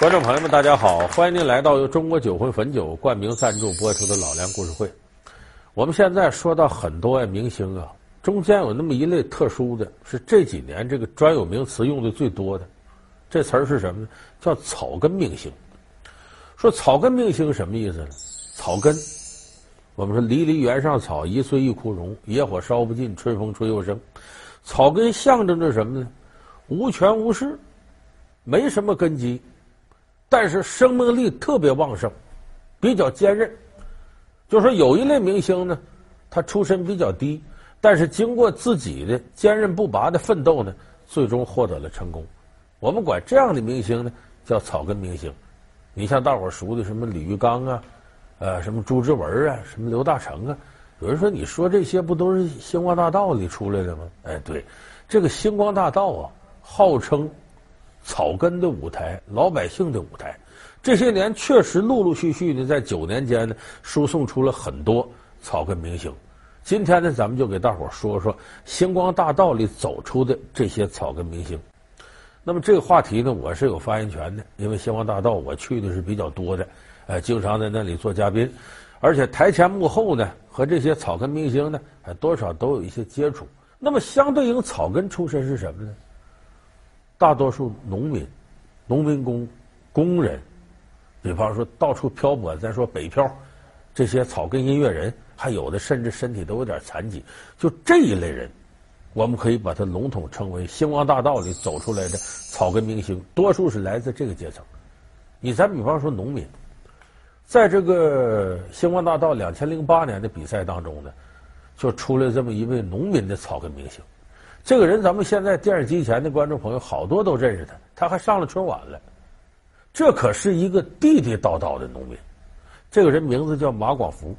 观众朋友们，大家好！欢迎您来到由中国酒魂汾酒冠名赞助播出的《老梁故事会》。我们现在说到很多明星啊，中间有那么一类特殊的，是这几年这个专有名词用的最多的。这词儿是什么呢？叫草根明星。说草根明星什么意思呢？草根，我们说离离原上草，一岁一枯荣，野火烧不尽，春风吹又生。草根象征着什么呢？无权无势，没什么根基。但是生命力特别旺盛，比较坚韧。就说有一类明星呢，他出身比较低，但是经过自己的坚韧不拔的奋斗呢，最终获得了成功。我们管这样的明星呢叫草根明星。你像大伙熟的什么李玉刚啊，呃，什么朱之文啊，什么刘大成啊。有人说，你说这些不都是星光大道里出来的吗？哎，对，这个星光大道啊，号称。草根的舞台，老百姓的舞台，这些年确实陆陆续续的在九年间呢，输送出了很多草根明星。今天呢，咱们就给大伙说说星光大道里走出的这些草根明星。那么这个话题呢，我是有发言权的，因为星光大道我去的是比较多的，呃，经常在那里做嘉宾，而且台前幕后呢，和这些草根明星呢，还多少都有一些接触。那么相对应草根出身是什么呢？大多数农民、农民工、工人，比方说到处漂泊，再说北漂，这些草根音乐人，还有的甚至身体都有点残疾，就这一类人，我们可以把它笼统称为星光大道里走出来的草根明星，多数是来自这个阶层。你咱比方说农民，在这个星光大道两千零八年的比赛当中呢，就出来这么一位农民的草根明星。这个人，咱们现在电视机前的观众朋友好多都认识他，他还上了春晚了。这可是一个地地道道的农民。这个人名字叫马广福，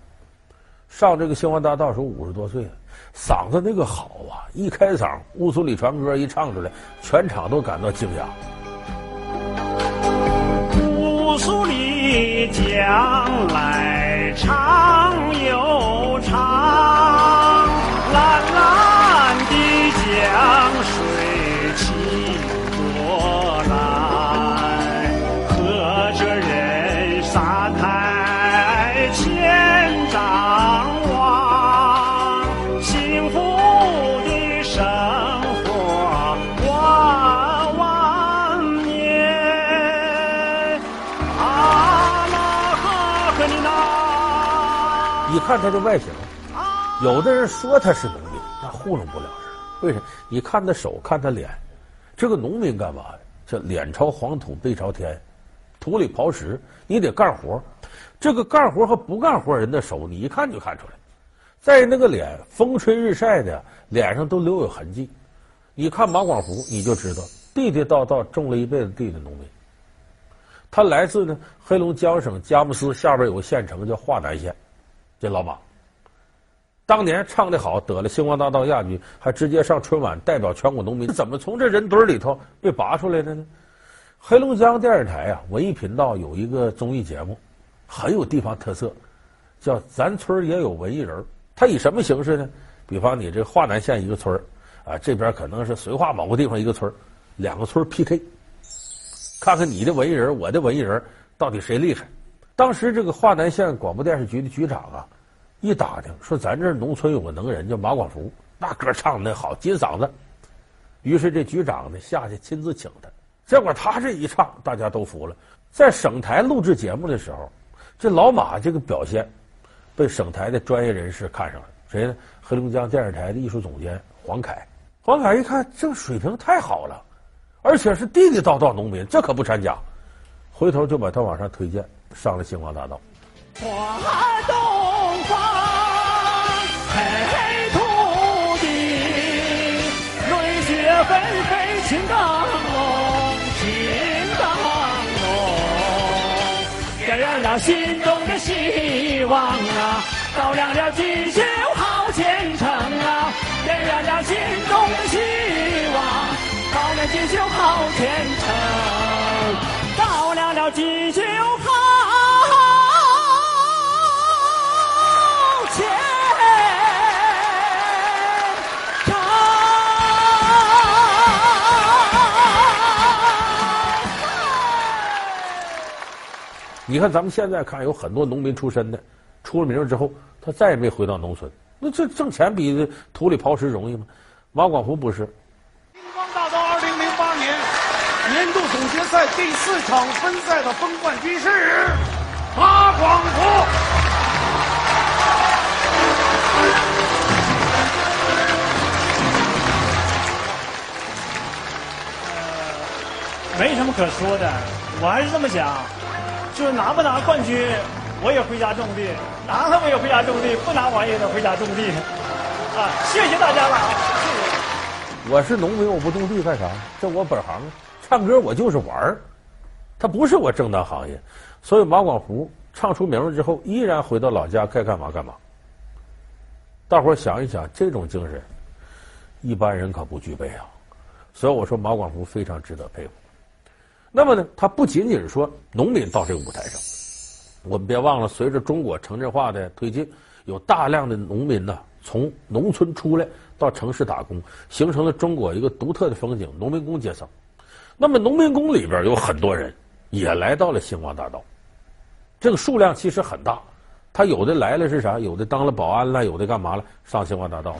上这个星光大道时候五十多岁了，嗓子那个好啊！一开嗓，《乌苏里船歌》一唱出来，全场都感到惊讶。乌苏里江来长又长，蓝蓝。江水清波来，和着人沙滩千张望，幸福的生活万万年。阿拉哈克里娜，一看他的外形，有的人说他是农民，那糊弄不了。为啥？你看他手，看他脸，这个农民干嘛的？叫脸朝黄土背朝天，土里刨食，你得干活。这个干活和不干活人的手，你一看就看出来。在那个脸，风吹日晒的，脸上都留有痕迹。你看马广福，你就知道地地道道种了一辈子地的农民。他来自呢黑龙江省佳木斯下边有个县城叫桦南县，这老马。当年唱得好，得了星光大道亚军，还直接上春晚代表全国农民。怎么从这人堆里头被拔出来的呢？黑龙江电视台啊，文艺频道有一个综艺节目，很有地方特色，叫《咱村也有文艺人》。他以什么形式呢？比方你这华南县一个村啊，这边可能是绥化某个地方一个村，两个村 PK，看看你的文艺人，我的文艺人到底谁厉害。当时这个华南县广播电视局的局长啊。一打听说，咱这农村有个能人叫马广福，那歌唱的好，金嗓子。于是这局长呢下去亲自请他，结果他这一唱，大家都服了。在省台录制节目的时候，这老马这个表现被省台的专业人士看上了。谁呢？黑龙江电视台的艺术总监黄凯。黄凯一看，这水平太好了，而且是地地道道农民，这可不掺假。回头就把他往上推荐，上了星光大道。飞飞青钢龙，青钢龙，点燃了心中的希望啊，照亮了锦绣好前程啊，点燃了心中的希望，照亮锦绣好前程，照亮了锦绣好。你看咱们现在看有很多农民出身的，出了名之后，他再也没回到农村。那这挣钱比土里刨食容易吗？马广福不是。星光大道二零零八年年度总决赛第四场分赛的封冠军是马广福。呃，没什么可说的，我还是这么想，就是拿不拿冠军，我也回家种地。拿了我也回家种地，不拿我也得回家种地。啊，谢谢大家了！谢谢。我是农民，我不种地干啥？这我本行，唱歌我就是玩儿，他不是我正当行业。所以马广福唱出名了之后，依然回到老家该干嘛干嘛。大伙儿想一想，这种精神，一般人可不具备啊。所以我说马广福非常值得佩服。那么呢，他不仅仅是说农民到这个舞台上。我们别忘了，随着中国城镇化的推进，有大量的农民呢从农村出来到城市打工，形成了中国一个独特的风景——农民工阶层。那么，农民工里边有很多人也来到了星光大道，这个数量其实很大。他有的来了是啥？有的当了保安了，有的干嘛了？上星光大道。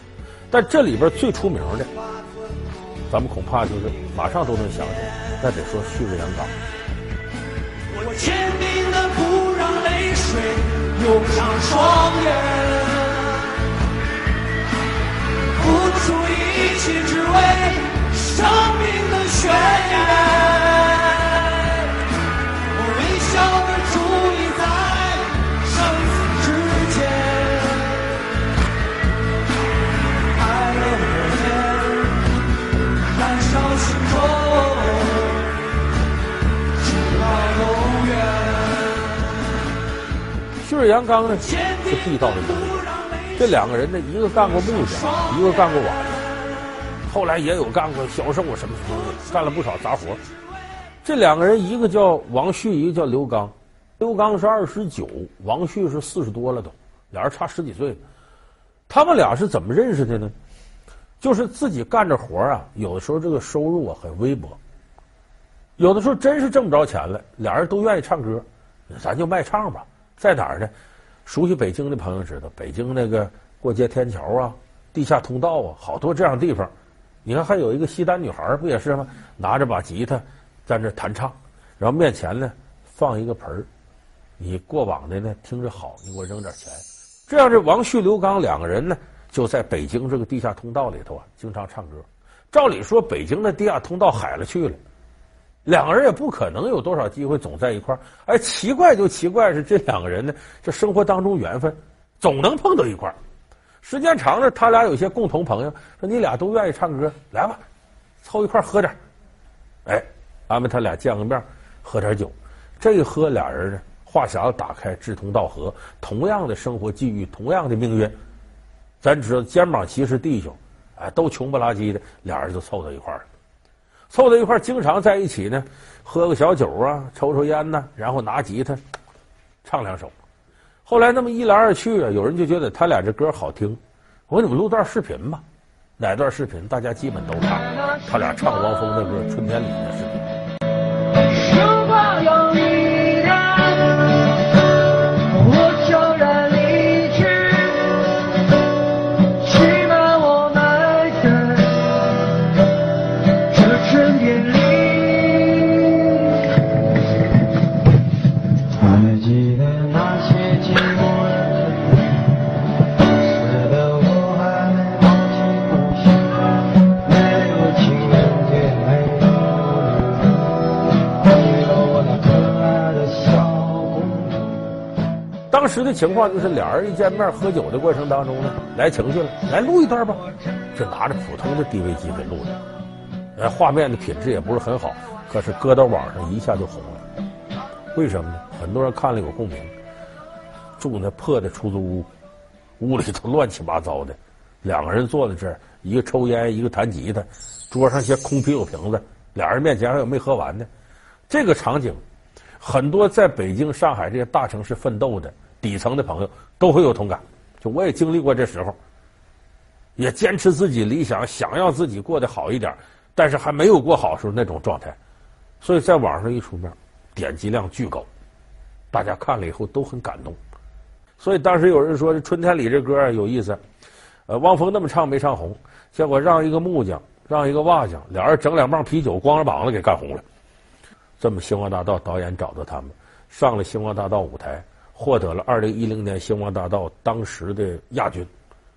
但这里边最出名的，咱们恐怕就是马上都能想起来，那得说旭日阳刚。我坚定的不让泪水涌上双眼，付出一切只为生命的宣言。旭日阳刚呢是地道的工人，这两个人呢，一个干过木匠，一个干过瓦匠，后来也有干过销售什么什么的，干了不少杂活。这两个人，一个叫王旭，一个叫刘刚。刘刚是二十九，王旭是四十多了都，俩人差十几岁。他们俩是怎么认识的呢？就是自己干着活啊，有的时候这个收入啊很微薄，有的时候真是挣不着钱了，俩人都愿意唱歌，咱就卖唱吧。在哪儿呢？熟悉北京的朋友知道，北京那个过街天桥啊、地下通道啊，好多这样地方。你看，还有一个西单女孩不也是吗？拿着把吉他在那弹唱，然后面前呢放一个盆儿，你过往的呢听着好，你给我扔点钱。这样，这王旭、刘刚两个人呢，就在北京这个地下通道里头啊，经常唱歌。照理说，北京的地下通道海了去了。两个人也不可能有多少机会总在一块儿，哎，奇怪就奇怪是这两个人呢，这生活当中缘分总能碰到一块儿。时间长了，他俩有些共同朋友，说你俩都愿意唱歌，来吧，凑一块儿喝点。哎，安排他俩见个面，喝点酒。这一喝，俩人呢话匣子打开，志同道合，同样的生活际遇，同样的命运，咱知道肩膀齐是弟兄，哎，都穷不拉几的，俩人就凑到一块儿了。凑到一块儿，经常在一起呢，喝个小酒啊，抽抽烟呐，然后拿吉他唱两首。后来那么一来二去啊，有人就觉得他俩这歌好听，我给你们录段视频吧。哪段视频？大家基本都看，他俩唱汪峰的歌《春天里》的视的情况就是，俩人一见面喝酒的过程当中呢，来情绪了，来录一段吧，就拿着普通的 DV 机给录的，呃，画面的品质也不是很好，可是搁到网上一下就红了。为什么呢？很多人看了有共鸣。住那破的出租屋，屋里头乱七八糟的，两个人坐在这儿，一个抽烟，一个弹吉他，桌上些空啤酒瓶子，俩人面前还有没喝完的，这个场景，很多在北京、上海这些大城市奋斗的。底层的朋友都会有同感，就我也经历过这时候，也坚持自己理想，想要自己过得好一点，但是还没有过好时候那种状态，所以在网上一出面，点击量巨高，大家看了以后都很感动。所以当时有人说，《春天里》这歌有意思，呃，汪峰那么唱没唱红，结果让一个木匠，让一个瓦匠，俩人整两棒啤酒，光着膀子给干红了。这么，星光大道导演找到他们，上了星光大道舞台，获得了二零一零年星光大道当时的亚军，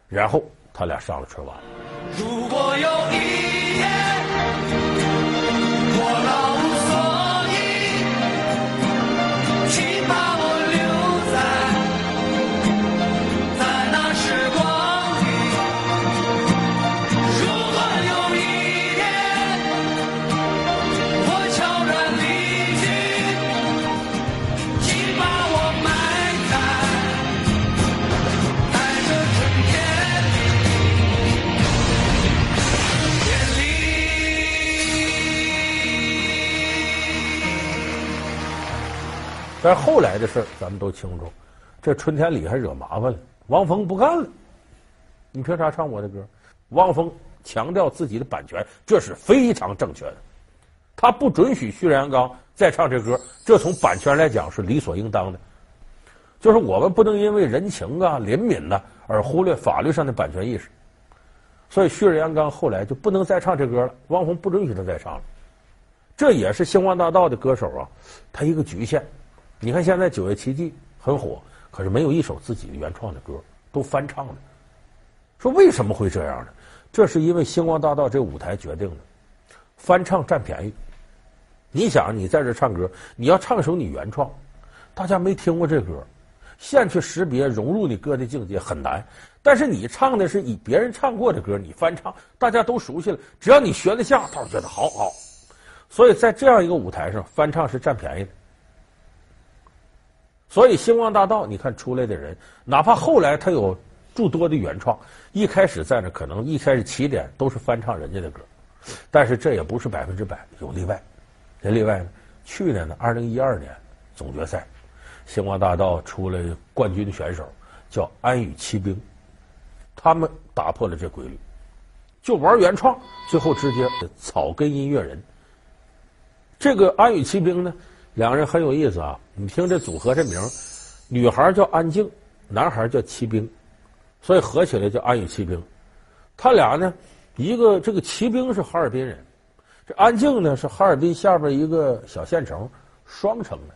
然后他俩上了春晚。但是后来的事儿咱们都清楚，这春天里还惹麻烦了，汪峰不干了。你凭啥唱我的歌？汪峰强调自己的版权，这是非常正确的。他不准许旭日阳刚再唱这歌，这从版权来讲是理所应当的。就是我们不能因为人情啊、怜悯呐而忽略法律上的版权意识。所以旭日阳刚后来就不能再唱这歌了，汪峰不准许他再唱了。这也是星光大道的歌手啊，他一个局限。你看现在九月奇迹很火，可是没有一首自己的原创的歌，都翻唱的。说为什么会这样呢？这是因为星光大道这舞台决定的，翻唱占便宜。你想，你在这唱歌，你要唱首你原创，大家没听过这歌，现去识别融入你歌的境界很难。但是你唱的是以别人唱过的歌，你翻唱，大家都熟悉了，只要你学得像，他就觉得好好。所以在这样一个舞台上，翻唱是占便宜的。所以星光大道，你看出来的人，哪怕后来他有诸多的原创，一开始在那可能一开始起点都是翻唱人家的歌，但是这也不是百分之百，有例外。谁例外呢？去年的二零一二年总决赛，星光大道出了冠军选手，叫安与骑兵，他们打破了这规律，就玩原创，最后直接草根音乐人。这个安与骑兵呢？两个人很有意思啊！你听这组合这名，女孩叫安静，男孩叫骑兵，所以合起来叫安与骑兵。他俩呢，一个这个骑兵是哈尔滨人，这安静呢是哈尔滨下边一个小县城双城的。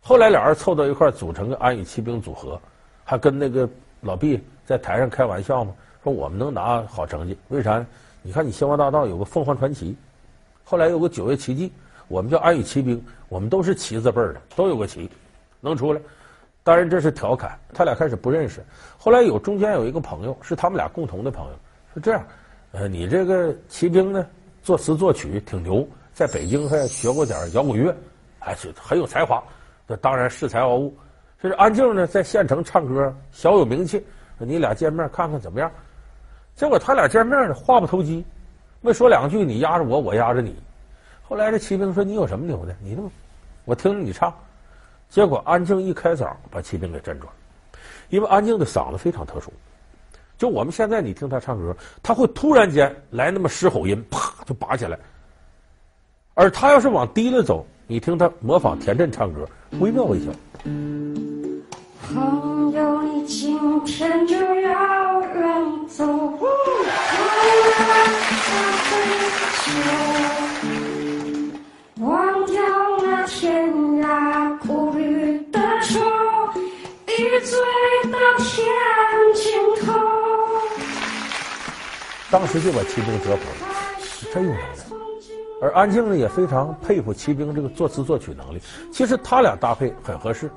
后来俩人凑到一块组成个安与骑兵组合，还跟那个老毕在台上开玩笑嘛，说我们能拿好成绩，为啥？你看你星光大道有个凤凰传奇，后来有个九月奇迹。我们叫安与骑兵，我们都是骑字辈儿的，都有个骑，能出来。当然这是调侃，他俩开始不认识，后来有中间有一个朋友，是他们俩共同的朋友，说这样，呃，你这个骑兵呢，作词作曲挺牛，在北京还学过点摇滚乐，还是很有才华，这当然恃才傲物。这是安静呢，在县城唱歌小有名气，你俩见面看看怎么样？结果他俩见面呢，话不投机，没说两句，你压着我，我压着你。后来这骑兵说：“你有什么牛的？你那么，我听着你唱。”结果安静一开嗓，把骑兵给震住了。因为安静的嗓子非常特殊，就我们现在你听他唱歌，他会突然间来那么狮吼音，啪就拔起来。而他要是往低了走，你听他模仿田震唱歌，微妙惟肖。朋友，你今天就要远走。醉到天尽头。当时就把骑兵折服了，是真有能耐。而安静呢，也非常佩服骑兵这个作词作曲能力。其实他俩搭配很合适，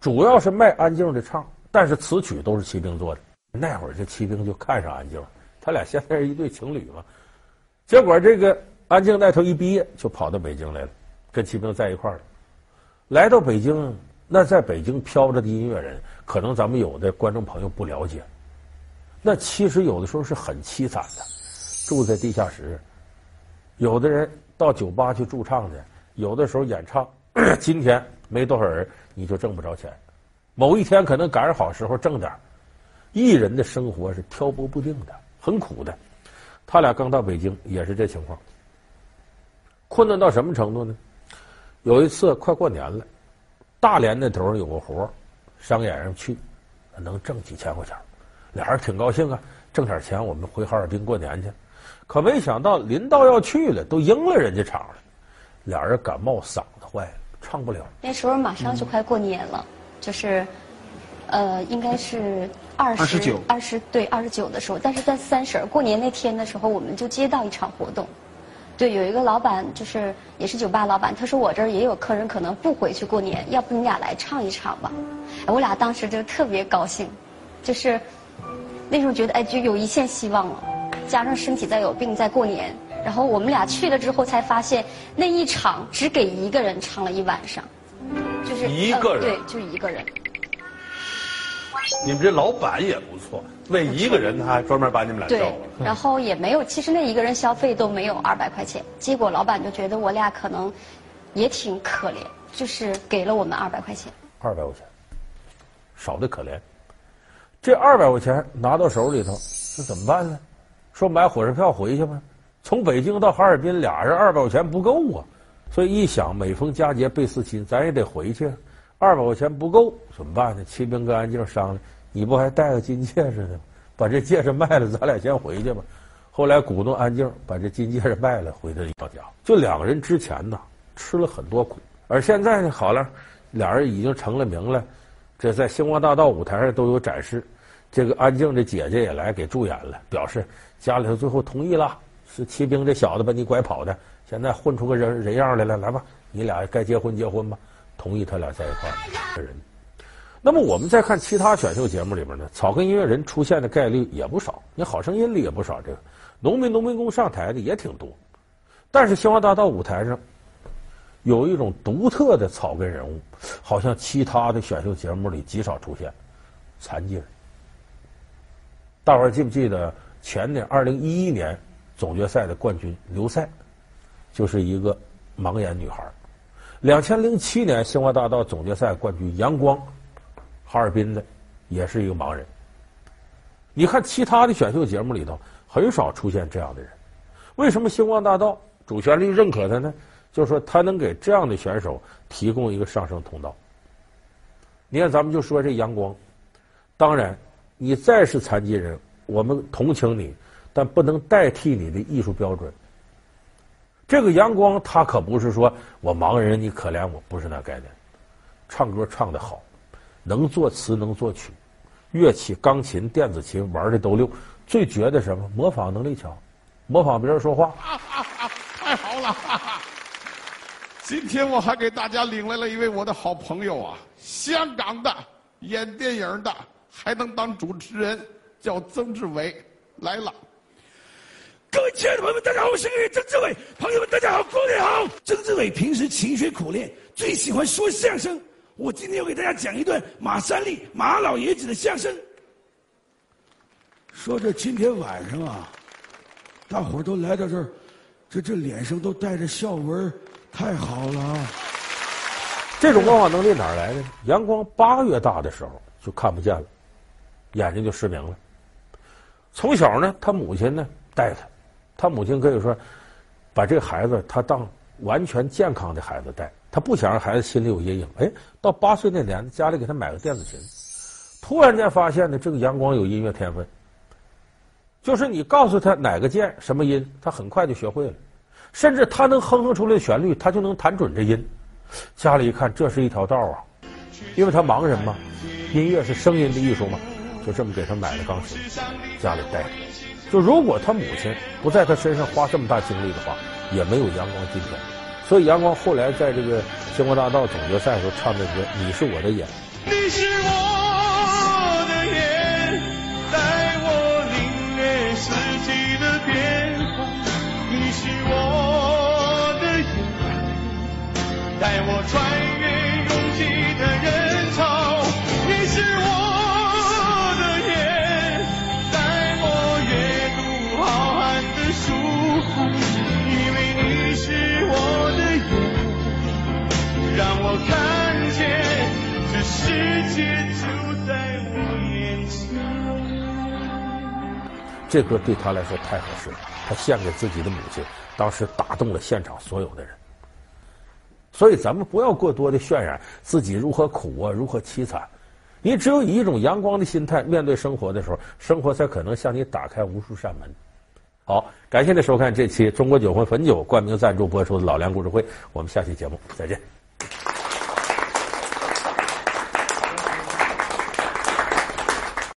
主要是卖安静的唱，但是词曲都是骑兵做的。那会儿这骑兵就看上安静了，他俩现在是一对情侣嘛。结果这个。安静那头一毕业就跑到北京来了，跟骑兵在一块儿了。来到北京，那在北京飘着的音乐人，可能咱们有的观众朋友不了解。那其实有的时候是很凄惨的，住在地下室，有的人到酒吧去驻唱去，有的时候演唱，今天没多少人，你就挣不着钱。某一天可能赶上好时候挣点。艺人的生活是漂泊不定的，很苦的。他俩刚到北京也是这情况。困难到什么程度呢？有一次快过年了，大连那头有个活商演上去，能挣几千块钱，俩人挺高兴啊，挣点钱我们回哈尔滨过年去。可没想到临到要去了，都应了人家场了，俩人感冒嗓子坏了，唱不了。那时候马上就快过年了，嗯、就是，呃，应该是二十、二十九、二十对二十九的时候，但是在三十过年那天的时候，我们就接到一场活动。对，有一个老板，就是也是酒吧老板，他说我这儿也有客人可能不回去过年，要不你俩来唱一场吧？哎，我俩当时就特别高兴，就是那时候觉得哎，就有一线希望了。加上身体再有病，再过年，然后我们俩去了之后才发现，那一场只给一个人唱了一晚上，就是一个人，呃、对，就一个人。你们这老板也不错，为一个人他还专门把你们俩叫了。对，然后也没有，其实那一个人消费都没有二百块钱，结果老板就觉得我俩可能也挺可怜，就是给了我们二百块钱。二百块钱，少的可怜。这二百块钱拿到手里头，这怎么办呢？说买火车票回去吧？从北京到哈尔滨，俩人二百块钱不够啊，所以一想每逢佳节倍思亲，咱也得回去。二百块钱不够，怎么办呢？齐兵跟安静商量，你不还戴个金戒指呢？把这戒指卖了，咱俩先回去吧。后来鼓动安静把这金戒指卖了，回到老家。就两个人之前呢，吃了很多苦，而现在呢，好了，俩人已经成了名了，这在星光大道舞台上都有展示。这个安静的姐姐也来给助演了，表示家里头最后同意了，是齐兵这小子把你拐跑的，现在混出个人人样来了，来吧，你俩该结婚结婚吧。同意他俩在一块儿的人，那么我们再看其他选秀节目里边呢，草根音乐人出现的概率也不少。你好声音里也不少，这个农民农民工上台的也挺多。但是星光大道舞台上有一种独特的草根人物，好像其他的选秀节目里极少出现。残疾人，大伙儿记不记得前年二零一一年总决赛的冠军刘赛，就是一个盲眼女孩。两千零七年星光大道总决赛冠军杨光，哈尔滨的，也是一个盲人。你看其他的选秀节目里头很少出现这样的人，为什么星光大道主旋律认可他呢？就是说他能给这样的选手提供一个上升通道。你看，咱们就说这杨光，当然你再是残疾人，我们同情你，但不能代替你的艺术标准。这个阳光，他可不是说我盲人，你可怜我，不是那概念。唱歌唱得好，能作词能作曲，乐器钢琴、电子琴玩的都溜。最绝的什么？模仿能力强，模仿别人说话。啊啊啊、太好了！今天我还给大家领来了一位我的好朋友啊，香港的，演电影的，还能当主持人，叫曾志伟，来了。各位亲爱的朋友们，大家好，我是演员曾志伟。朋友们，大家好，过年好。郑志伟平时勤学苦练，最喜欢说相声。我今天要给大家讲一段马三立马老爷子的相声。说这今天晚上啊，大伙儿都来到这儿，这这脸上都带着笑纹，太好了。这种模仿能力哪儿来的？阳光八个月大的时候就看不见了，眼睛就失明了。从小呢，他母亲呢带他。他母亲可以说，把这孩子他当完全健康的孩子带，他不想让孩子心里有阴影。哎，到八岁那年，家里给他买个电子琴，突然间发现呢，这个阳光有音乐天分，就是你告诉他哪个键什么音，他很快就学会了，甚至他能哼哼出来的旋律，他就能弹准这音。家里一看，这是一条道啊，因为他盲人嘛，音乐是声音的艺术嘛，就这么给他买了钢琴，家里带着。就如果他母亲不在他身上花这么大精力的话，也没有阳光今天。所以阳光后来在这个星光大道总决赛的时候唱的歌《你是我的眼》。你是我这歌对他来说太合适了，他献给自己的母亲，当时打动了现场所有的人。所以咱们不要过多的渲染自己如何苦啊，如何凄惨。你只有以一种阳光的心态面对生活的时候，生活才可能向你打开无数扇门。好，感谢您收看这期中国酒魂汾酒冠名赞助播出的《老梁故事会》，我们下期节目再见。